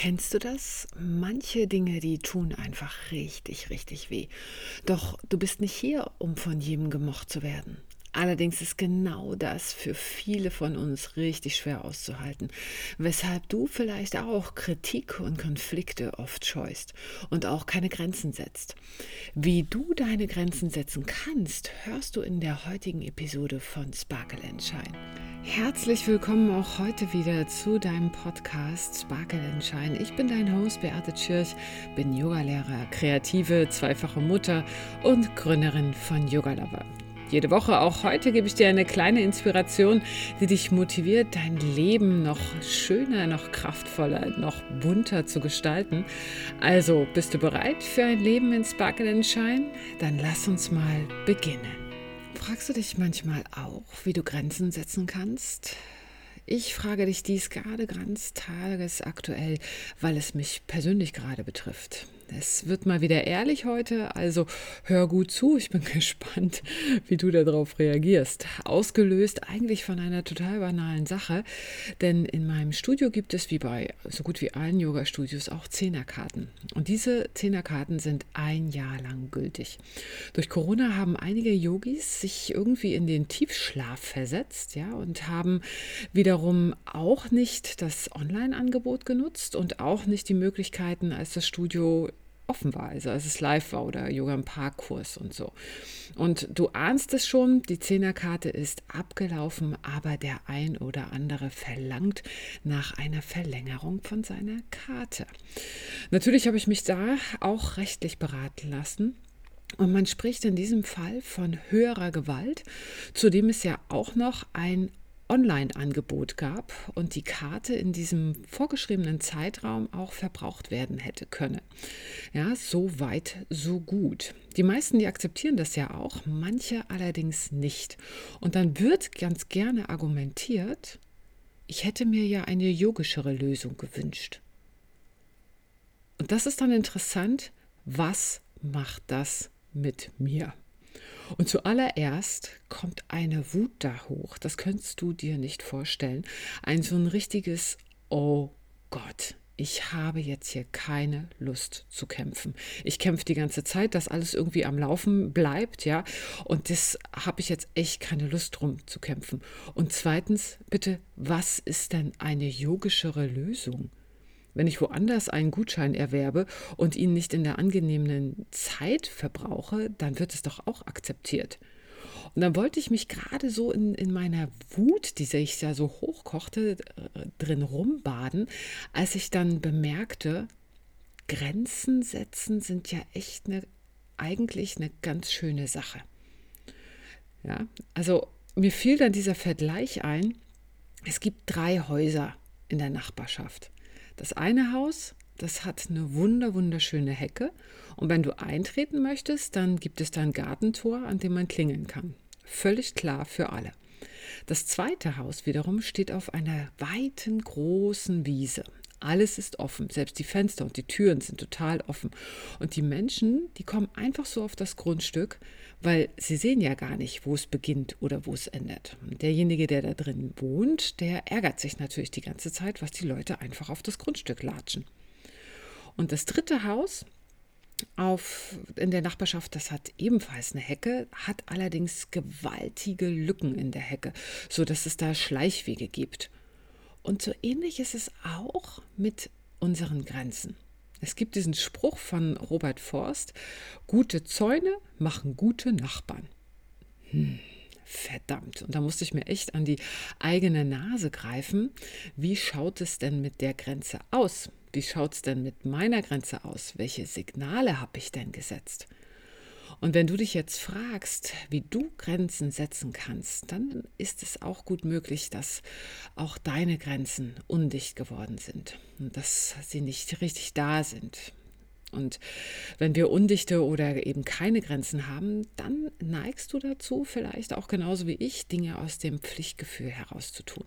Kennst du das? Manche Dinge, die tun einfach richtig, richtig weh. Doch du bist nicht hier, um von jedem gemocht zu werden. Allerdings ist genau das für viele von uns richtig schwer auszuhalten, weshalb du vielleicht auch Kritik und Konflikte oft scheust und auch keine Grenzen setzt. Wie du deine Grenzen setzen kannst, hörst du in der heutigen Episode von Sparkle Shine. Herzlich willkommen auch heute wieder zu deinem Podcast Sparkle Shine. Ich bin dein Host Beate Tschirch, bin Yogalehrer, kreative, zweifache Mutter und Gründerin von Yoga Lover. Jede Woche, auch heute, gebe ich dir eine kleine Inspiration, die dich motiviert, dein Leben noch schöner, noch kraftvoller, noch bunter zu gestalten. Also, bist du bereit für ein Leben in Sparkle Shine? Dann lass uns mal beginnen. Fragst du dich manchmal auch, wie du Grenzen setzen kannst? Ich frage dich dies gerade ganz tagesaktuell, weil es mich persönlich gerade betrifft. Es wird mal wieder ehrlich heute, also hör gut zu. Ich bin gespannt, wie du darauf reagierst. Ausgelöst eigentlich von einer total banalen Sache, denn in meinem Studio gibt es wie bei so gut wie allen Yoga-Studios auch Zehnerkarten. Und diese Zehnerkarten sind ein Jahr lang gültig. Durch Corona haben einige Yogis sich irgendwie in den Tiefschlaf versetzt, ja, und haben wiederum auch nicht das Online-Angebot genutzt und auch nicht die Möglichkeiten, als das Studio offen war, also als es live war oder Yoga im Parkkurs und so. Und du ahnst es schon, die Zehnerkarte ist abgelaufen, aber der ein oder andere verlangt nach einer Verlängerung von seiner Karte. Natürlich habe ich mich da auch rechtlich beraten lassen. Und man spricht in diesem Fall von höherer Gewalt, zudem es ja auch noch ein Online-Angebot gab und die Karte in diesem vorgeschriebenen Zeitraum auch verbraucht werden hätte können. Ja, so weit, so gut. Die meisten, die akzeptieren das ja auch, manche allerdings nicht. Und dann wird ganz gerne argumentiert, ich hätte mir ja eine yogischere Lösung gewünscht. Und das ist dann interessant, was macht das mit mir? Und zuallererst kommt eine Wut da hoch. Das könntest du dir nicht vorstellen. Ein so ein richtiges Oh Gott. Ich habe jetzt hier keine Lust zu kämpfen. Ich kämpfe die ganze Zeit, dass alles irgendwie am Laufen bleibt, ja. Und das habe ich jetzt echt keine Lust drum zu kämpfen. Und zweitens, bitte, was ist denn eine yogischere Lösung? Wenn ich woanders einen Gutschein erwerbe und ihn nicht in der angenehmen Zeit verbrauche, dann wird es doch auch akzeptiert. Und dann wollte ich mich gerade so in, in meiner Wut, die sich ja so hochkochte, äh, drin rumbaden, als ich dann bemerkte, Grenzen setzen sind ja echt eine, eigentlich eine ganz schöne Sache. Ja, also mir fiel dann dieser Vergleich ein, es gibt drei Häuser in der Nachbarschaft. Das eine Haus, das hat eine wunder wunderschöne Hecke und wenn du eintreten möchtest, dann gibt es da ein Gartentor, an dem man klingeln kann. Völlig klar für alle. Das zweite Haus wiederum steht auf einer weiten großen Wiese. Alles ist offen, selbst die Fenster und die Türen sind total offen. Und die Menschen, die kommen einfach so auf das Grundstück, weil sie sehen ja gar nicht, wo es beginnt oder wo es endet. Und derjenige, der da drin wohnt, der ärgert sich natürlich die ganze Zeit, was die Leute einfach auf das Grundstück latschen. Und das dritte Haus auf, in der Nachbarschaft, das hat ebenfalls eine Hecke, hat allerdings gewaltige Lücken in der Hecke, sodass es da Schleichwege gibt. Und so ähnlich ist es auch mit unseren Grenzen. Es gibt diesen Spruch von Robert Forst, gute Zäune machen gute Nachbarn. Hm, verdammt. Und da musste ich mir echt an die eigene Nase greifen. Wie schaut es denn mit der Grenze aus? Wie schaut es denn mit meiner Grenze aus? Welche Signale habe ich denn gesetzt? Und wenn du dich jetzt fragst, wie du Grenzen setzen kannst, dann ist es auch gut möglich, dass auch deine Grenzen undicht geworden sind und dass sie nicht richtig da sind. Und wenn wir undichte oder eben keine Grenzen haben, dann neigst du dazu, vielleicht auch genauso wie ich, Dinge aus dem Pflichtgefühl heraus zu tun.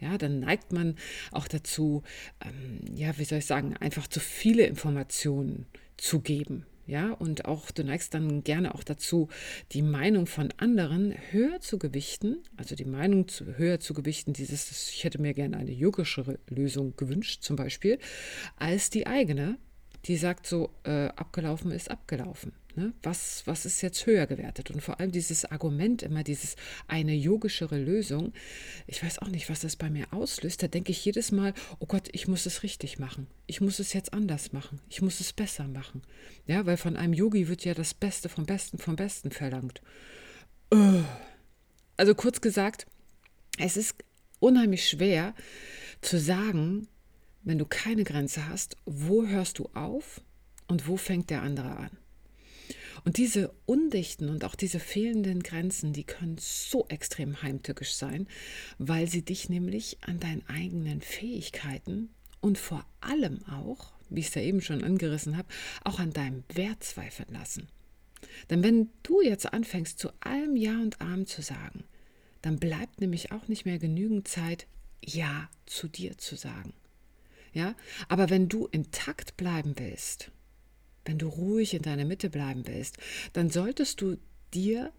Ja, dann neigt man auch dazu, ähm, ja, wie soll ich sagen, einfach zu viele Informationen zu geben ja, und auch du neigst dann gerne auch dazu, die Meinung von anderen höher zu gewichten, also die Meinung zu, höher zu gewichten, dieses, ich hätte mir gerne eine yogischere Lösung gewünscht, zum Beispiel, als die eigene, die sagt so, äh, abgelaufen ist abgelaufen. Ne? Was, was ist jetzt höher gewertet? Und vor allem dieses Argument, immer dieses eine yogischere Lösung, ich weiß auch nicht, was das bei mir auslöst. Da denke ich jedes Mal, oh Gott, ich muss es richtig machen. Ich muss es jetzt anders machen. Ich muss es besser machen. Ja, weil von einem Yogi wird ja das Beste vom Besten vom Besten verlangt. Also kurz gesagt, es ist unheimlich schwer zu sagen, wenn du keine Grenze hast, wo hörst du auf und wo fängt der andere an? Und diese undichten und auch diese fehlenden Grenzen, die können so extrem heimtückisch sein, weil sie dich nämlich an deinen eigenen Fähigkeiten und vor allem auch, wie ich es ja eben schon angerissen habe, auch an deinem Wert zweifeln lassen. Denn wenn du jetzt anfängst, zu allem Ja und Arm zu sagen, dann bleibt nämlich auch nicht mehr genügend Zeit, Ja zu dir zu sagen. Ja, aber wenn du intakt bleiben willst wenn du ruhig in deiner Mitte bleiben willst, dann solltest du dir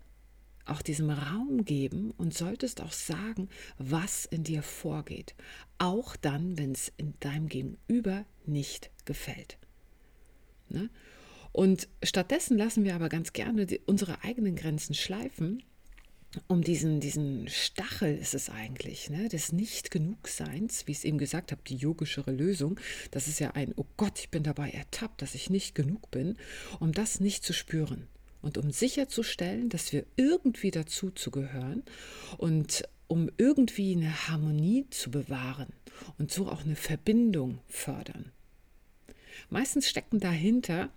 auch diesem Raum geben und solltest auch sagen, was in dir vorgeht. Auch dann, wenn es in deinem Gegenüber nicht gefällt. Ne? Und stattdessen lassen wir aber ganz gerne die, unsere eigenen Grenzen schleifen um diesen, diesen Stachel ist es eigentlich, ne, des Nicht-Genugseins, wie ich es eben gesagt habe, die yogischere Lösung. Das ist ja ein, oh Gott, ich bin dabei ertappt, dass ich nicht genug bin, um das nicht zu spüren und um sicherzustellen, dass wir irgendwie dazu zu gehören und um irgendwie eine Harmonie zu bewahren und so auch eine Verbindung fördern. Meistens stecken dahinter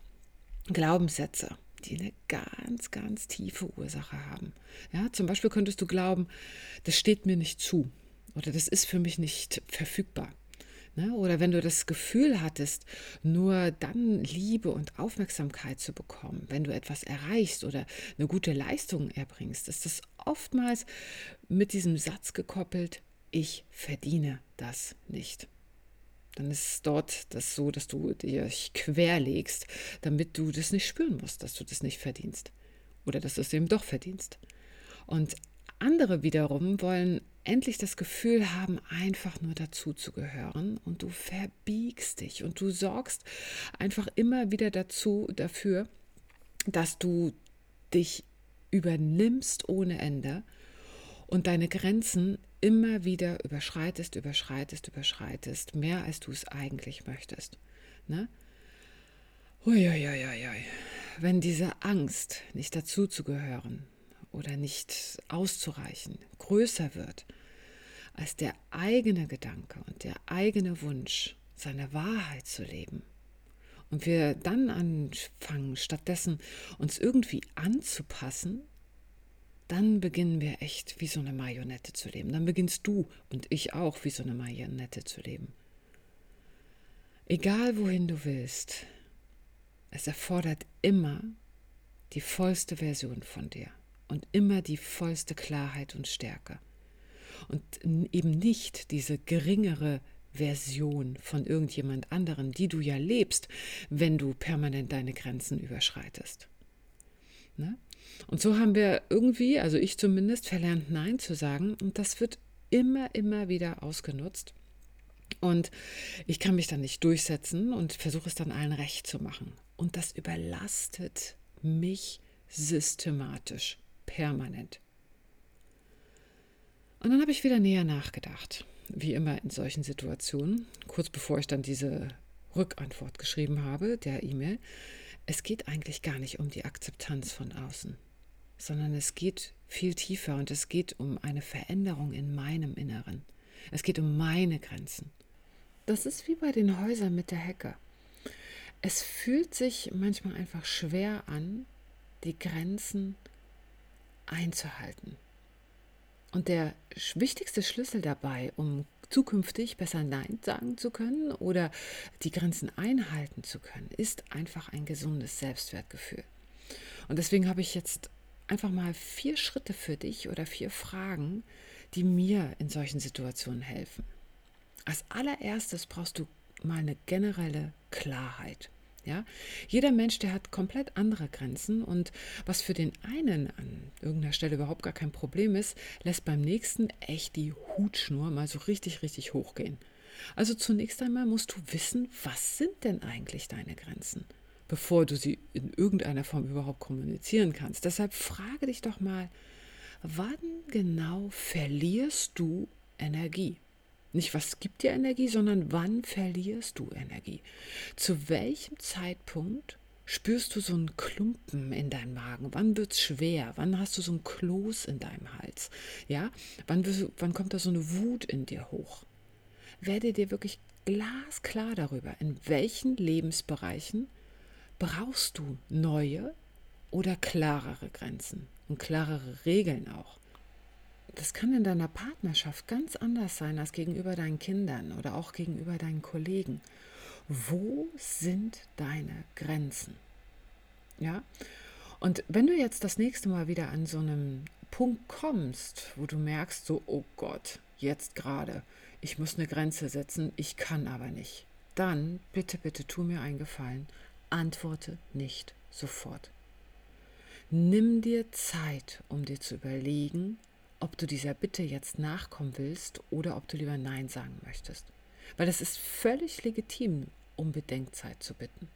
Glaubenssätze die eine ganz, ganz tiefe Ursache haben. Ja, zum Beispiel könntest du glauben, das steht mir nicht zu oder das ist für mich nicht verfügbar. Ne? Oder wenn du das Gefühl hattest, nur dann Liebe und Aufmerksamkeit zu bekommen, wenn du etwas erreichst oder eine gute Leistung erbringst, ist das oftmals mit diesem Satz gekoppelt, ich verdiene das nicht dann ist dort das so, dass du dich querlegst, damit du das nicht spüren musst, dass du das nicht verdienst. Oder dass du es eben doch verdienst. Und andere wiederum wollen endlich das Gefühl haben, einfach nur dazu zu gehören und du verbiegst dich und du sorgst einfach immer wieder dazu dafür, dass du dich übernimmst ohne Ende und deine Grenzen immer wieder überschreitest, überschreitest, überschreitest, mehr als du es eigentlich möchtest. Ne? Uiuiuiui. Wenn diese Angst, nicht dazuzugehören oder nicht auszureichen, größer wird als der eigene Gedanke und der eigene Wunsch, seine Wahrheit zu leben, und wir dann anfangen, stattdessen uns irgendwie anzupassen, dann beginnen wir echt wie so eine Marionette zu leben. Dann beginnst du und ich auch wie so eine Marionette zu leben. Egal wohin du willst, es erfordert immer die vollste Version von dir und immer die vollste Klarheit und Stärke. Und eben nicht diese geringere Version von irgendjemand anderem, die du ja lebst, wenn du permanent deine Grenzen überschreitest. Ne? Und so haben wir irgendwie, also ich zumindest, verlernt Nein zu sagen. Und das wird immer, immer wieder ausgenutzt. Und ich kann mich dann nicht durchsetzen und versuche es dann allen recht zu machen. Und das überlastet mich systematisch, permanent. Und dann habe ich wieder näher nachgedacht, wie immer in solchen Situationen, kurz bevor ich dann diese Rückantwort geschrieben habe, der E-Mail. Es geht eigentlich gar nicht um die Akzeptanz von außen sondern es geht viel tiefer und es geht um eine Veränderung in meinem Inneren. Es geht um meine Grenzen. Das ist wie bei den Häusern mit der Hecke. Es fühlt sich manchmal einfach schwer an, die Grenzen einzuhalten. Und der wichtigste Schlüssel dabei, um zukünftig besser Nein sagen zu können oder die Grenzen einhalten zu können, ist einfach ein gesundes Selbstwertgefühl. Und deswegen habe ich jetzt einfach mal vier Schritte für dich oder vier Fragen, die mir in solchen Situationen helfen. Als allererstes brauchst du mal eine generelle Klarheit. Ja? Jeder Mensch, der hat komplett andere Grenzen und was für den einen an irgendeiner Stelle überhaupt gar kein Problem ist, lässt beim nächsten echt die Hutschnur mal so richtig, richtig hochgehen. Also zunächst einmal musst du wissen, was sind denn eigentlich deine Grenzen, bevor du sie in irgendeiner Form überhaupt kommunizieren kannst. Deshalb frage dich doch mal, wann genau verlierst du Energie? Nicht, was gibt dir Energie, sondern wann verlierst du Energie? Zu welchem Zeitpunkt spürst du so einen Klumpen in deinem Magen? Wann wird es schwer? Wann hast du so ein Kloß in deinem Hals? Ja, wann, wann kommt da so eine Wut in dir hoch? Werde dir wirklich glasklar darüber, in welchen Lebensbereichen brauchst du neue oder klarere Grenzen und klarere Regeln auch das kann in deiner Partnerschaft ganz anders sein als gegenüber deinen Kindern oder auch gegenüber deinen Kollegen. Wo sind deine Grenzen? Ja? Und wenn du jetzt das nächste Mal wieder an so einem Punkt kommst, wo du merkst, so, oh Gott, jetzt gerade, ich muss eine Grenze setzen, ich kann aber nicht, dann bitte, bitte tu mir einen Gefallen, antworte nicht sofort. Nimm dir Zeit, um dir zu überlegen, ob du dieser Bitte jetzt nachkommen willst oder ob du lieber Nein sagen möchtest. Weil es ist völlig legitim, um Bedenkzeit zu bitten.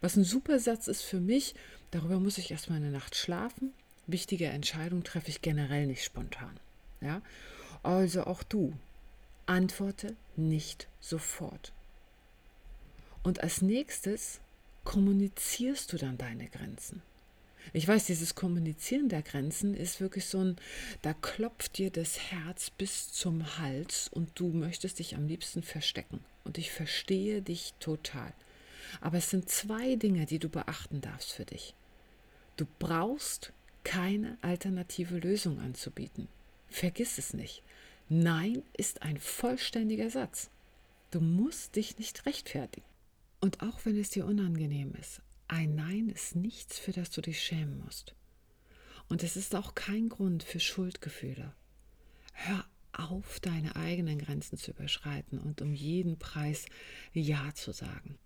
Was ein super Satz ist für mich, darüber muss ich erstmal eine Nacht schlafen. Wichtige Entscheidungen treffe ich generell nicht spontan. Ja? Also auch du, antworte nicht sofort. Und als nächstes kommunizierst du dann deine Grenzen. Ich weiß, dieses Kommunizieren der Grenzen ist wirklich so ein, da klopft dir das Herz bis zum Hals und du möchtest dich am liebsten verstecken. Und ich verstehe dich total. Aber es sind zwei Dinge, die du beachten darfst für dich. Du brauchst keine alternative Lösung anzubieten. Vergiss es nicht. Nein ist ein vollständiger Satz. Du musst dich nicht rechtfertigen. Und auch wenn es dir unangenehm ist, ein Nein ist nichts, für das du dich schämen musst. Und es ist auch kein Grund für Schuldgefühle. Hör auf, deine eigenen Grenzen zu überschreiten und um jeden Preis Ja zu sagen.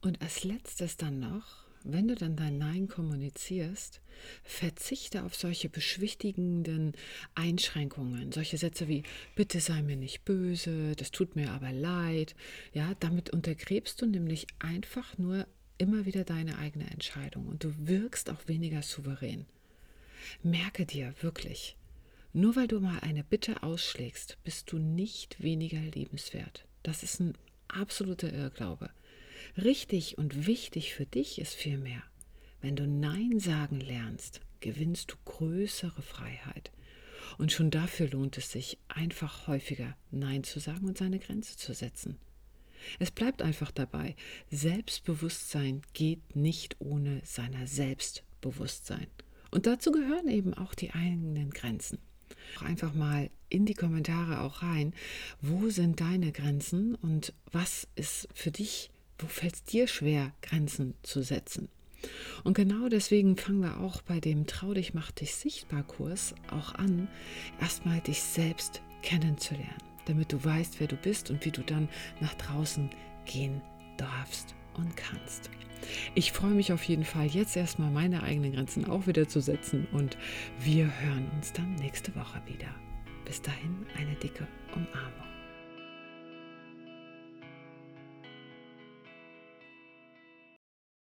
Und als letztes dann noch, wenn du dann dein Nein kommunizierst, verzichte auf solche beschwichtigenden Einschränkungen, solche Sätze wie bitte sei mir nicht böse, das tut mir aber leid. Ja, damit untergräbst du nämlich einfach nur immer wieder deine eigene Entscheidung und du wirkst auch weniger souverän. Merke dir wirklich, nur weil du mal eine Bitte ausschlägst, bist du nicht weniger liebenswert. Das ist ein absoluter Irrglaube. Richtig und wichtig für dich ist vielmehr, wenn du Nein sagen lernst, gewinnst du größere Freiheit. Und schon dafür lohnt es sich, einfach häufiger Nein zu sagen und seine Grenze zu setzen. Es bleibt einfach dabei, Selbstbewusstsein geht nicht ohne seiner Selbstbewusstsein. Und dazu gehören eben auch die eigenen Grenzen. Einfach mal in die Kommentare auch rein, wo sind deine Grenzen und was ist für dich, wo fällt es dir schwer, Grenzen zu setzen? Und genau deswegen fangen wir auch bei dem Trau dich, mach dich sichtbar Kurs auch an, erstmal dich selbst kennenzulernen damit du weißt, wer du bist und wie du dann nach draußen gehen darfst und kannst. Ich freue mich auf jeden Fall, jetzt erstmal meine eigenen Grenzen auch wieder zu setzen und wir hören uns dann nächste Woche wieder. Bis dahin eine dicke Umarmung.